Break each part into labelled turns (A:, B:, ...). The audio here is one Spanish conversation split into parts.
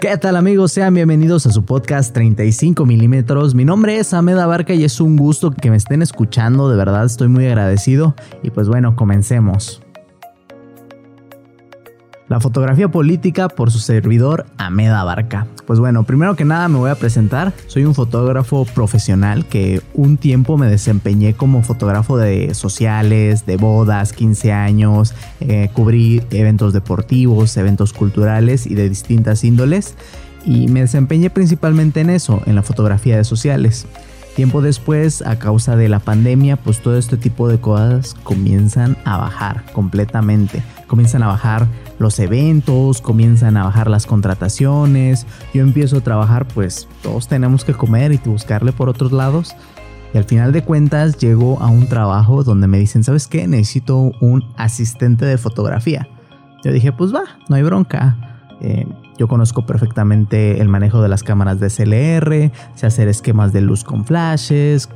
A: ¿Qué tal amigos? Sean bienvenidos a su podcast 35 milímetros. Mi nombre es Ahmed Abarca y es un gusto que me estén escuchando. De verdad estoy muy agradecido. Y pues bueno, comencemos. La fotografía política por su servidor Ameda Barca. Pues bueno, primero que nada me voy a presentar. Soy un fotógrafo profesional que un tiempo me desempeñé como fotógrafo de sociales, de bodas, 15 años, eh, cubrí eventos deportivos, eventos culturales y de distintas índoles. Y me desempeñé principalmente en eso, en la fotografía de sociales. Tiempo después, a causa de la pandemia, pues todo este tipo de cosas comienzan a bajar completamente. Comienzan a bajar los eventos, comienzan a bajar las contrataciones. Yo empiezo a trabajar, pues todos tenemos que comer y buscarle por otros lados. Y al final de cuentas llego a un trabajo donde me dicen, ¿sabes qué? Necesito un asistente de fotografía. Yo dije, pues va, no hay bronca. Eh, yo conozco perfectamente el manejo de las cámaras DSLR, sé hacer esquemas de luz con flashes,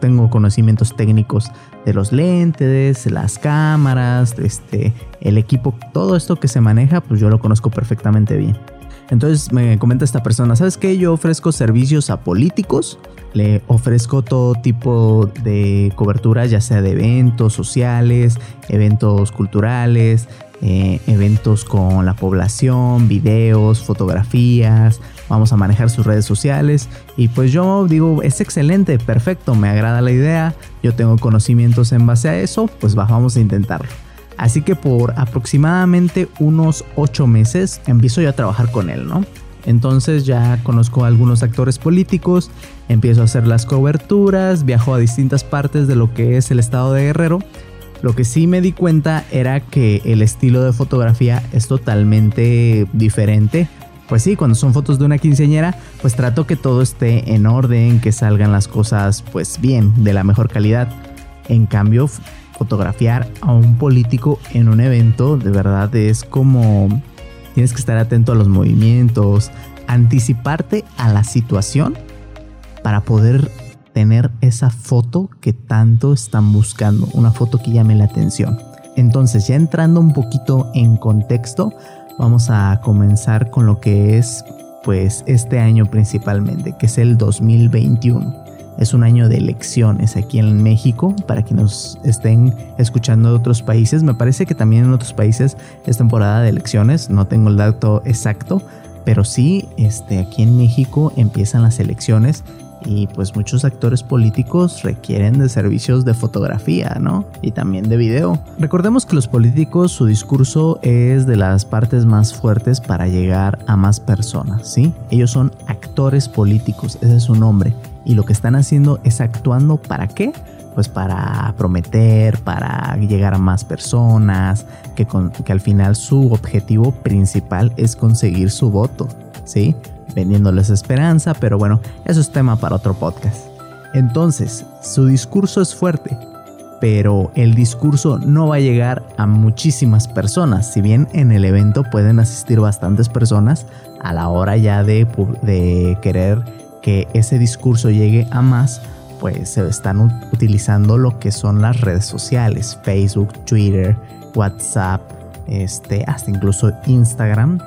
A: tengo conocimientos técnicos de los lentes, las cámaras, este, el equipo, todo esto que se maneja, pues yo lo conozco perfectamente bien. Entonces me comenta esta persona, ¿sabes qué? Yo ofrezco servicios a políticos, le ofrezco todo tipo de cobertura, ya sea de eventos sociales, eventos culturales, eh, eventos con la población, videos, fotografías, vamos a manejar sus redes sociales y pues yo digo, es excelente, perfecto, me agrada la idea, yo tengo conocimientos en base a eso, pues vamos a intentarlo. Así que por aproximadamente unos 8 meses empiezo yo a trabajar con él, ¿no? Entonces ya conozco a algunos actores políticos, empiezo a hacer las coberturas, viajo a distintas partes de lo que es el estado de Guerrero lo que sí me di cuenta era que el estilo de fotografía es totalmente diferente. Pues sí, cuando son fotos de una quinceañera, pues trato que todo esté en orden, que salgan las cosas pues bien, de la mejor calidad. En cambio, fotografiar a un político en un evento de verdad es como tienes que estar atento a los movimientos, anticiparte a la situación para poder tener esa foto que tanto están buscando, una foto que llame la atención. Entonces, ya entrando un poquito en contexto, vamos a comenzar con lo que es pues este año principalmente, que es el 2021. Es un año de elecciones aquí en México, para que nos estén escuchando de otros países. Me parece que también en otros países es temporada de elecciones, no tengo el dato exacto, pero sí, este, aquí en México empiezan las elecciones y pues muchos actores políticos requieren de servicios de fotografía, ¿no? Y también de video. Recordemos que los políticos, su discurso es de las partes más fuertes para llegar a más personas, ¿sí? Ellos son actores políticos, ese es su nombre. Y lo que están haciendo es actuando para qué? Pues para prometer, para llegar a más personas, que, que al final su objetivo principal es conseguir su voto, ¿sí? Vendiéndoles esperanza, pero bueno, eso es tema para otro podcast. Entonces, su discurso es fuerte, pero el discurso no va a llegar a muchísimas personas. Si bien en el evento pueden asistir bastantes personas, a la hora ya de, querer que ese discurso llegue a más, pues se están utilizando lo que son las redes sociales, Facebook, Twitter, WhatsApp, este, hasta incluso Instagram.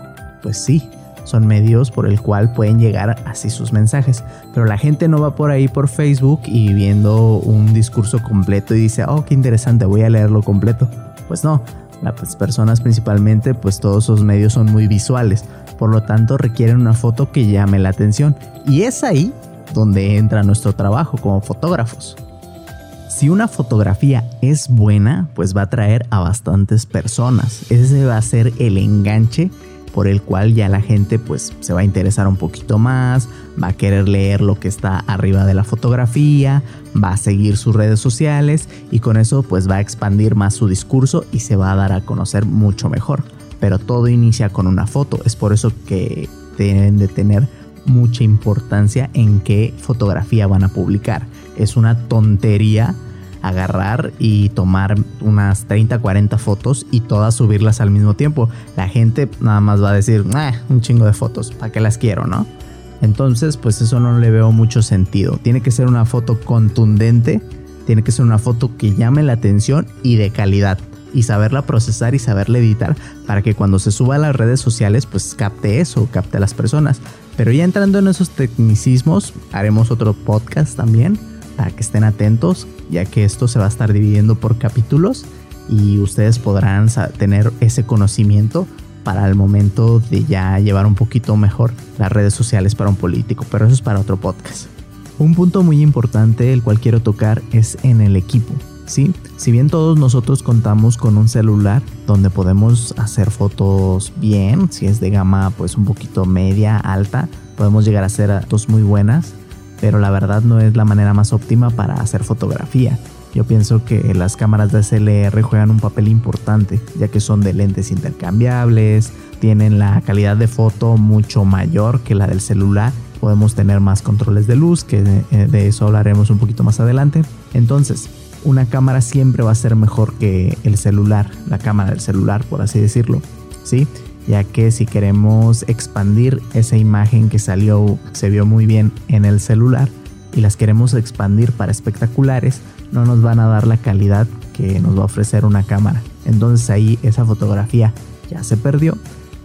A: Pues sí, son medios por el cual pueden llegar así sus mensajes. Pero la gente no va por ahí por Facebook y viendo un discurso completo y dice, oh, qué interesante, voy a leerlo completo. Pues no, las personas principalmente, pues todos esos medios son muy visuales. Por lo tanto, requieren una foto que llame la atención. Y es ahí donde entra nuestro trabajo como fotógrafos. Si una fotografía es buena, pues va a atraer a bastantes personas. Ese va a ser el enganche por el cual ya la gente pues se va a interesar un poquito más, va a querer leer lo que está arriba de la fotografía, va a seguir sus redes sociales y con eso pues va a expandir más su discurso y se va a dar a conocer mucho mejor. Pero todo inicia con una foto, es por eso que deben de tener mucha importancia en qué fotografía van a publicar. Es una tontería agarrar y tomar unas 30, 40 fotos y todas subirlas al mismo tiempo. La gente nada más va a decir, ah, un chingo de fotos, ¿para qué las quiero, no? Entonces, pues eso no le veo mucho sentido. Tiene que ser una foto contundente, tiene que ser una foto que llame la atención y de calidad. y saberla procesar y saberla editar para que cuando se suba a las redes sociales pues capte eso, capte a las personas. Pero ya entrando en esos tecnicismos, haremos otro podcast también que estén atentos, ya que esto se va a estar dividiendo por capítulos y ustedes podrán tener ese conocimiento para el momento de ya llevar un poquito mejor las redes sociales para un político, pero eso es para otro podcast. Un punto muy importante el cual quiero tocar es en el equipo. ¿sí? Si bien todos nosotros contamos con un celular donde podemos hacer fotos bien, si es de gama pues un poquito media, alta, podemos llegar a hacer fotos muy buenas, pero la verdad no es la manera más óptima para hacer fotografía. Yo pienso que las cámaras de SLR juegan un papel importante, ya que son de lentes intercambiables, tienen la calidad de foto mucho mayor que la del celular, podemos tener más controles de luz, que eh, de eso hablaremos un poquito más adelante. Entonces, una cámara siempre va a ser mejor que el celular, la cámara del celular, por así decirlo, ¿sí? Ya que si queremos expandir esa imagen que salió, se vio muy bien en el celular y las queremos expandir para espectaculares, no nos van a dar la calidad que nos va a ofrecer una cámara. Entonces ahí esa fotografía ya se perdió.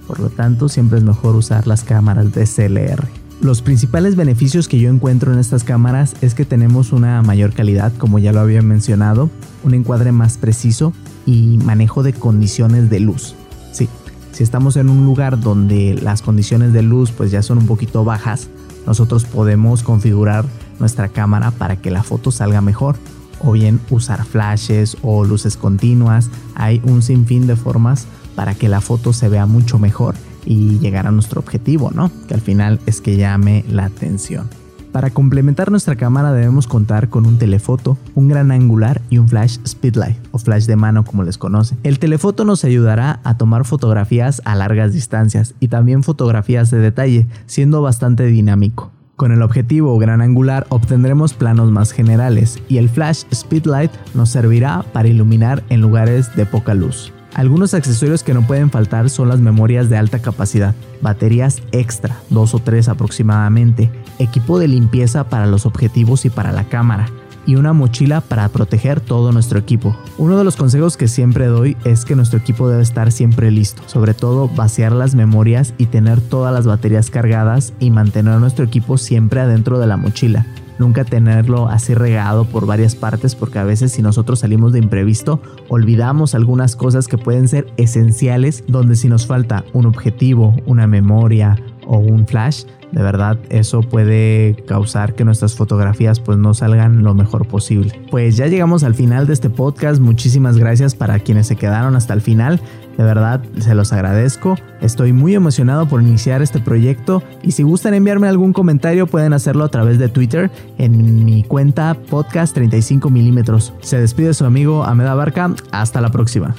A: Por lo tanto, siempre es mejor usar las cámaras de CLR. Los principales beneficios que yo encuentro en estas cámaras es que tenemos una mayor calidad, como ya lo había mencionado, un encuadre más preciso y manejo de condiciones de luz. Sí, si estamos en un lugar donde las condiciones de luz pues ya son un poquito bajas, nosotros podemos configurar nuestra cámara para que la foto salga mejor o bien usar flashes o luces continuas. Hay un sinfín de formas para que la foto se vea mucho mejor y llegar a nuestro objetivo, ¿no? Que al final es que llame la atención. Para complementar nuestra cámara debemos contar con un telefoto, un gran angular y un flash speedlight o flash de mano como les conocen. El telefoto nos ayudará a tomar fotografías a largas distancias y también fotografías de detalle, siendo bastante dinámico. Con el objetivo gran angular obtendremos planos más generales y el flash speedlight nos servirá para iluminar en lugares de poca luz. Algunos accesorios que no pueden faltar son las memorias de alta capacidad, baterías extra, dos o tres aproximadamente, equipo de limpieza para los objetivos y para la cámara, y una mochila para proteger todo nuestro equipo. Uno de los consejos que siempre doy es que nuestro equipo debe estar siempre listo, sobre todo vaciar las memorias y tener todas las baterías cargadas y mantener nuestro equipo siempre adentro de la mochila. Nunca tenerlo así regado por varias partes porque a veces si nosotros salimos de imprevisto olvidamos algunas cosas que pueden ser esenciales donde si nos falta un objetivo, una memoria o un flash, de verdad eso puede causar que nuestras fotografías pues no salgan lo mejor posible. Pues ya llegamos al final de este podcast, muchísimas gracias para quienes se quedaron hasta el final, de verdad se los agradezco, estoy muy emocionado por iniciar este proyecto y si gustan enviarme algún comentario pueden hacerlo a través de Twitter en mi cuenta podcast 35 milímetros. Se despide su amigo Ameda Barca, hasta la próxima.